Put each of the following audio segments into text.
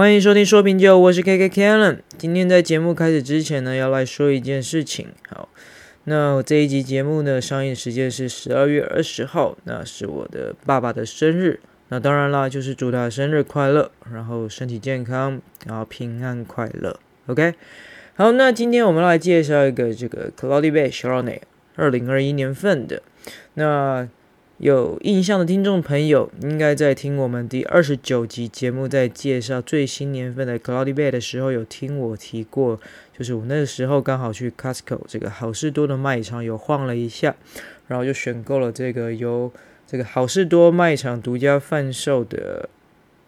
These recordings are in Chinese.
欢迎收听说品酒，我是 KK Kellen。今天在节目开始之前呢，要来说一件事情。好，那这一集节目呢，上映时间是十二月二十号，那是我的爸爸的生日。那当然啦，就是祝他生日快乐，然后身体健康，然后平安快乐。OK，好，那今天我们来介绍一个这个 Cloudy Bay Chardonnay，二零二一年份的。那有印象的听众朋友，应该在听我们第二十九集节目，在介绍最新年份的 Cloudy Bay 的时候，有听我提过，就是我那个时候刚好去 Costco 这个好事多的卖场有晃了一下，然后就选购了这个由这个好事多卖场独家贩售的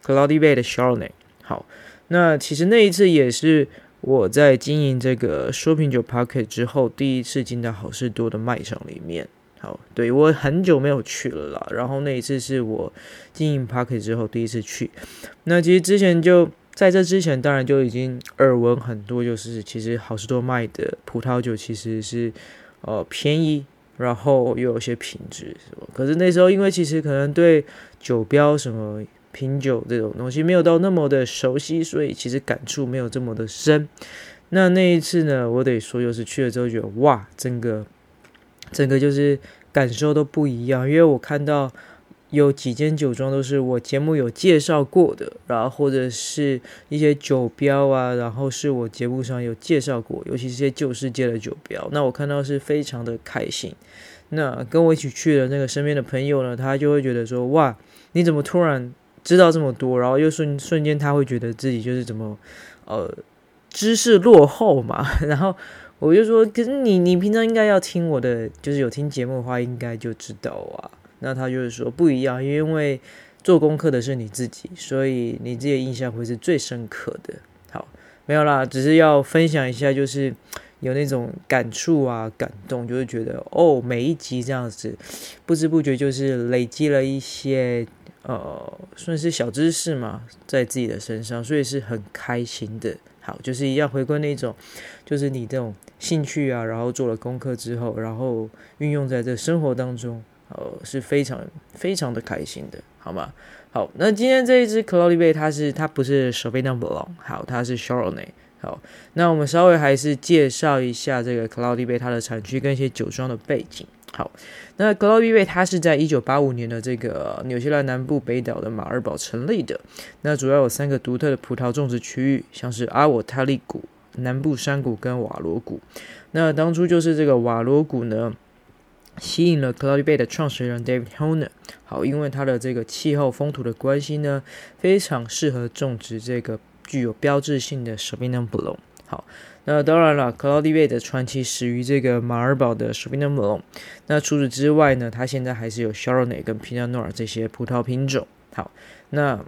Cloudy Bay 的 Chardonnay。好，那其实那一次也是我在经营这个说品酒 Pocket 之后，第一次进到好事多的卖场里面。好，对，我很久没有去了啦。然后那一次是我经营 Podcast 之后第一次去。那其实之前就在这之前，当然就已经耳闻很多，就是其实好市多卖的葡萄酒其实是呃便宜，然后又有些品质，是吧？可是那时候因为其实可能对酒标什么品酒这种东西没有到那么的熟悉，所以其实感触没有这么的深。那那一次呢，我得说，就是去了之后觉得哇，整个。整个就是感受都不一样，因为我看到有几间酒庄都是我节目有介绍过的，然后或者是一些酒标啊，然后是我节目上有介绍过，尤其是些旧世界的酒标，那我看到是非常的开心。那跟我一起去的那个身边的朋友呢，他就会觉得说：“哇，你怎么突然知道这么多？”然后又瞬瞬间他会觉得自己就是怎么呃知识落后嘛，然后。我就说，可是你你平常应该要听我的，就是有听节目的话，应该就知道啊。那他就是说不一样，因为做功课的是你自己，所以你自己印象会是最深刻的。好，没有啦，只是要分享一下，就是有那种感触啊、感动，就是觉得哦，每一集这样子，不知不觉就是累积了一些呃，算是小知识嘛，在自己的身上，所以是很开心的。好，就是一样回归那种，就是你这种兴趣啊，然后做了功课之后，然后运用在这生活当中，呃，是非常非常的开心的，好吗？好，那今天这一支 Cloudy Bay 它是它不是 Sauvignon Blanc，好，它是 Chardonnay。好，那我们稍微还是介绍一下这个 Cloudy Bay 它的产区跟一些酒庄的背景。好，那 Cloudy Bay 它是在一九八五年的这个纽西兰南部北岛的马尔堡成立的。那主要有三个独特的葡萄种植区域，像是阿沃塔利谷、南部山谷跟瓦罗谷。那当初就是这个瓦罗谷呢，吸引了 Cloudy Bay 的创始人 David Honer。好，因为它的这个气候风土的关系呢，非常适合种植这个具有标志性的 Sauvignon Blanc。好。那当然了，Cloudy Bay 的传奇始于这个马尔堡的 Sauvignon Blanc。那除此之外呢，它现在还是有 c h a r o n e 跟 Pinot Noir 这些葡萄品种。好，那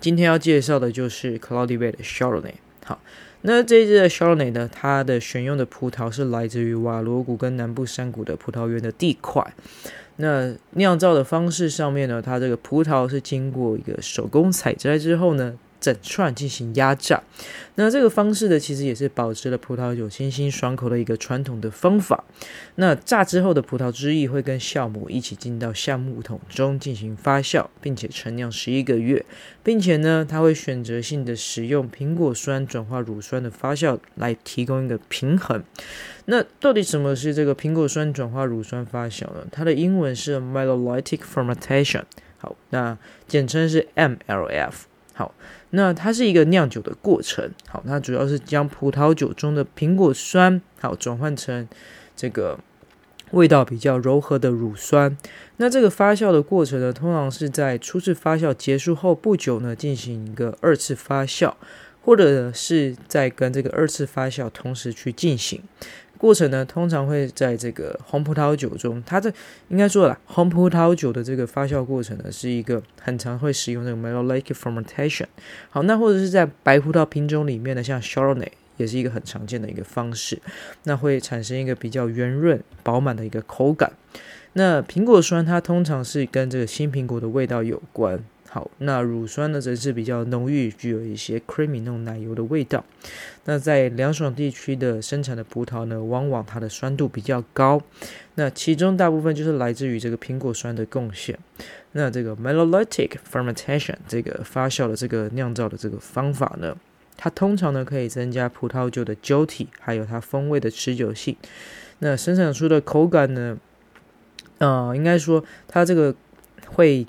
今天要介绍的就是 Cloudy Bay 的 c h a r o n e。好，那这一支的 c h a r o n e 呢，它的选用的葡萄是来自于瓦罗谷跟南部山谷的葡萄园的地块。那酿造的方式上面呢，它这个葡萄是经过一个手工采摘之后呢，整串进行压榨，那这个方式呢，其实也是保持了葡萄酒清新爽口的一个传统的方法。那榨之后的葡萄汁液会跟酵母一起进到橡木桶中进行发酵，并且陈酿十一个月，并且呢，它会选择性的使用苹果酸转化乳酸的发酵来提供一个平衡。那到底什么是这个苹果酸转化乳酸发酵呢？它的英文是 Malolactic Fermentation，好，那简称是 MLF，好。那它是一个酿酒的过程，好，它主要是将葡萄酒中的苹果酸，好，转换成这个味道比较柔和的乳酸。那这个发酵的过程呢，通常是在初次发酵结束后不久呢，进行一个二次发酵，或者是在跟这个二次发酵同时去进行。过程呢，通常会在这个红葡萄酒中，它这应该说了，红葡萄酒的这个发酵过程呢，是一个很常会使用这个 malolactic fermentation。好，那或者是在白葡萄品种里面呢，像 Chardonnay 也是一个很常见的一个方式，那会产生一个比较圆润饱满的一个口感。那苹果酸它通常是跟这个新苹果的味道有关。那乳酸呢则是比较浓郁，具有一些 creamy 那种奶油的味道。那在凉爽地区的生产的葡萄呢，往往它的酸度比较高。那其中大部分就是来自于这个苹果酸的贡献。那这个 malolactic fermentation 这个发酵的这个酿造的这个方法呢，它通常呢可以增加葡萄酒的酒体，还有它风味的持久性。那生产出的口感呢，呃，应该说它这个会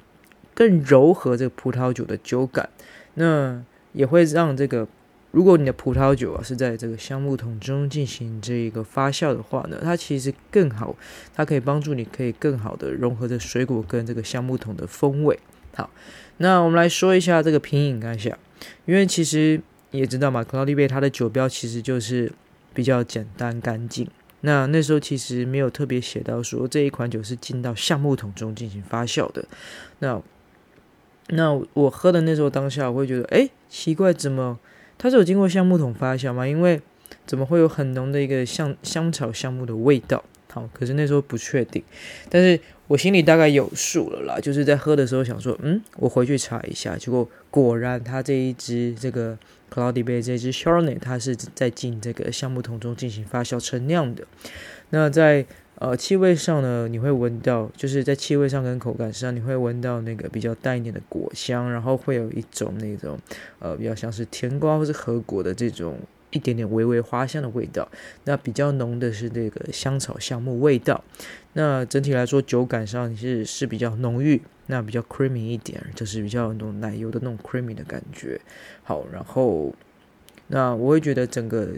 更柔和这个葡萄酒的酒感。那也会让这个。如果你的葡萄酒啊是在这个橡木桶中进行这个发酵的话呢，它其实更好，它可以帮助你可以更好的融合着水果跟这个橡木桶的风味。好，那我们来说一下这个品饮感想，因为其实你也知道嘛，Cloudy Bay 它的酒标其实就是比较简单干净。那那时候其实没有特别写到说这一款酒是进到橡木桶中进行发酵的。那那我喝的那时候当下我会觉得，哎，奇怪，怎么？它是有经过橡木桶发酵吗？因为怎么会有很浓的一个香香草橡木的味道？好，可是那时候不确定，但是我心里大概有数了啦。就是在喝的时候想说，嗯，我回去查一下，结果果然它这一支这个 Cloudy Bay 这支 s h a r n e y 它是在进这个橡木桶中进行发酵陈酿的。那在呃，气味上呢，你会闻到，就是在气味上跟口感上，你会闻到那个比较淡一点的果香，然后会有一种那种呃，比较像是甜瓜或是核果的这种一点点微微花香的味道。那比较浓的是那个香草橡木味道。那整体来说，酒感上是是比较浓郁，那比较 creamy 一点，就是比较那种奶油的那种 creamy 的感觉。好，然后那我会觉得整个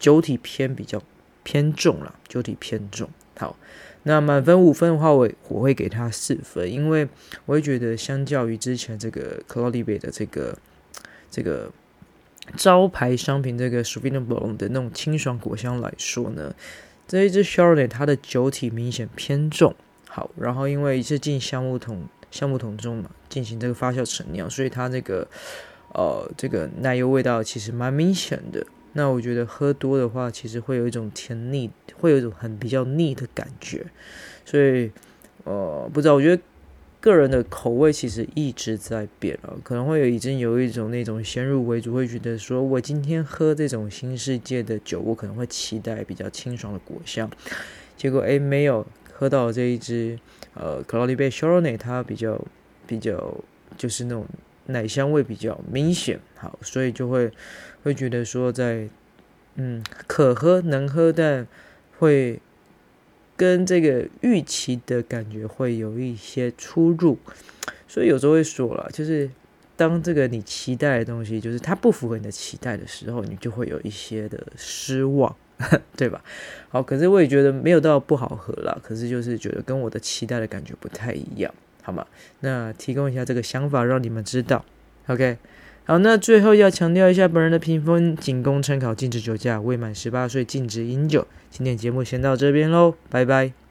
酒体偏比较偏重了，酒体偏重。好，那满分五分的话，我我会给他四分，因为我会觉得相较于之前这个 Cloudy Bay 的这个这个招牌商品这个 Sauvignon Blanc 的那种清爽果香来说呢，这一支 Chardonnay 它的酒体明显偏重。好，然后因为是进橡木桶橡木桶中嘛，进行这个发酵陈酿，所以它这个呃这个奶油味道其实蛮明显的。那我觉得喝多的话，其实会有一种甜腻，会有一种很比较腻的感觉，所以呃，不知道，我觉得个人的口味其实一直在变啊，可能会有已经有一种那种先入为主，会觉得说我今天喝这种新世界的酒，我可能会期待比较清爽的果香，结果诶，没有喝到这一支呃 Cloudy Bay Shiraz，它比较比较就是那种。奶香味比较明显，好，所以就会会觉得说在，嗯，可喝能喝，但会跟这个预期的感觉会有一些出入，所以有时候会说了，就是当这个你期待的东西，就是它不符合你的期待的时候，你就会有一些的失望，对吧？好，可是我也觉得没有到不好喝啦，可是就是觉得跟我的期待的感觉不太一样。好吗？那提供一下这个想法，让你们知道。OK，好，那最后要强调一下，本人的评分仅供参考，禁止酒驾，未满十八岁禁止饮酒。今天节目先到这边喽，拜拜。